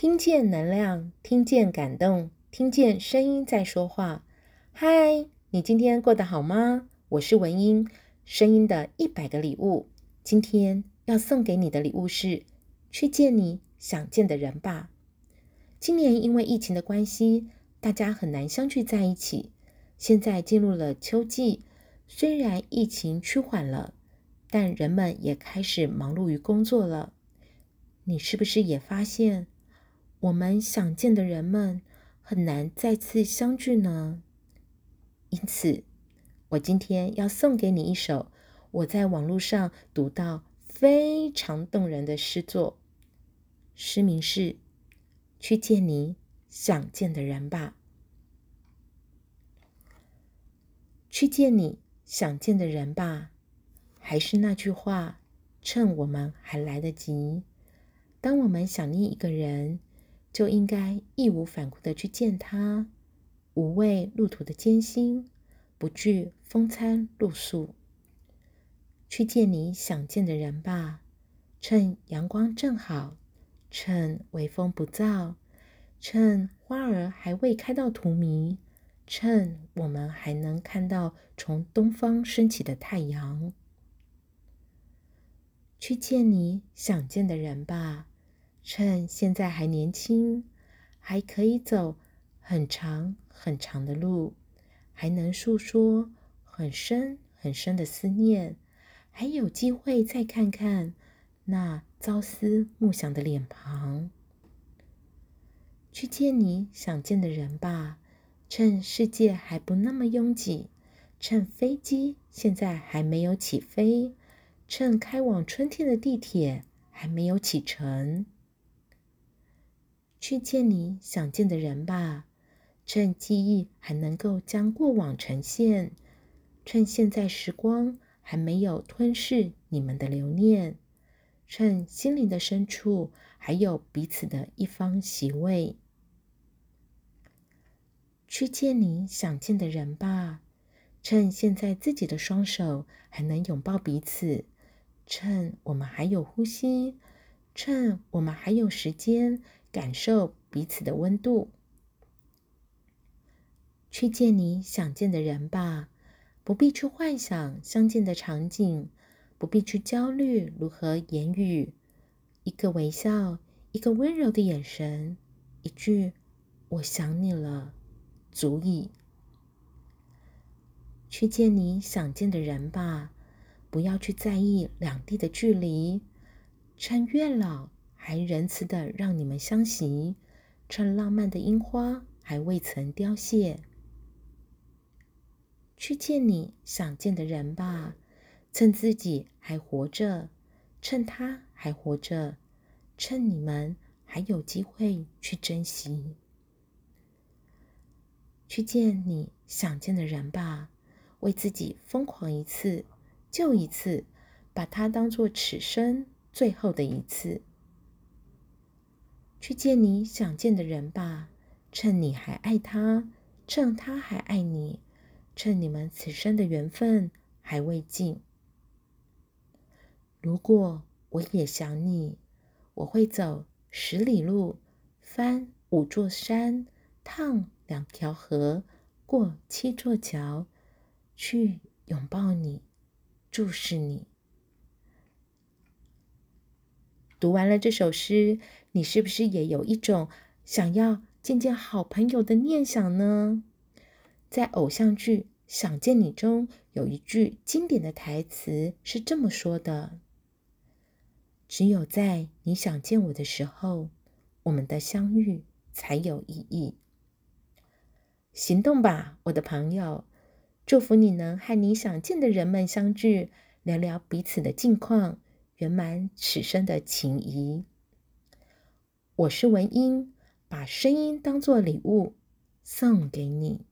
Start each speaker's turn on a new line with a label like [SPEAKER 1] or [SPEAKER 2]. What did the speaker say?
[SPEAKER 1] 听见能量，听见感动，听见声音在说话。嗨，你今天过得好吗？我是文英，声音的一百个礼物。今天要送给你的礼物是：去见你想见的人吧。今年因为疫情的关系，大家很难相聚在一起。现在进入了秋季，虽然疫情趋缓了，但人们也开始忙碌于工作了。你是不是也发现，我们想见的人们很难再次相聚呢？因此，我今天要送给你一首我在网络上读到非常动人的诗作。诗名是《去见你想见的人吧》。去见你想见的人吧，还是那句话，趁我们还来得及。当我们想念一个人，就应该义无反顾地去见他，无畏路途的艰辛，不惧风餐露宿。去见你想见的人吧，趁阳光正好，趁微风不燥，趁花儿还未开到荼蘼，趁我们还能看到从东方升起的太阳。去见你想见的人吧。趁现在还年轻，还可以走很长很长的路，还能诉说很深很深的思念，还有机会再看看那朝思暮想的脸庞。去见你想见的人吧，趁世界还不那么拥挤，趁飞机现在还没有起飞，趁开往春天的地铁还没有启程。去见你想见的人吧，趁记忆还能够将过往呈现，趁现在时光还没有吞噬你们的留念，趁心灵的深处还有彼此的一方席位。去见你想见的人吧，趁现在自己的双手还能拥抱彼此，趁我们还有呼吸，趁我们还有时间。感受彼此的温度，去见你想见的人吧，不必去幻想相见的场景，不必去焦虑如何言语，一个微笑，一个温柔的眼神，一句“我想你了”，足矣。去见你想见的人吧，不要去在意两地的距离，趁月老。还仁慈的让你们相惜，趁浪漫的樱花还未曾凋谢。去见你想见的人吧，趁自己还活着，趁他还活着，趁你们还有机会去珍惜。去见你想见的人吧，为自己疯狂一次，就一次，把它当做此生最后的一次。去见你想见的人吧，趁你还爱他，趁他还爱你，趁你们此生的缘分还未尽。如果我也想你，我会走十里路，翻五座山，趟两条河，过七座桥，去拥抱你，注视你。读完了这首诗，你是不是也有一种想要见见好朋友的念想呢？在偶像剧《想见你》中，有一句经典的台词是这么说的：“只有在你想见我的时候，我们的相遇才有意义。”行动吧，我的朋友！祝福你能和你想见的人们相聚，聊聊彼此的近况。圆满此生的情谊。我是文英，把声音当作礼物送给你。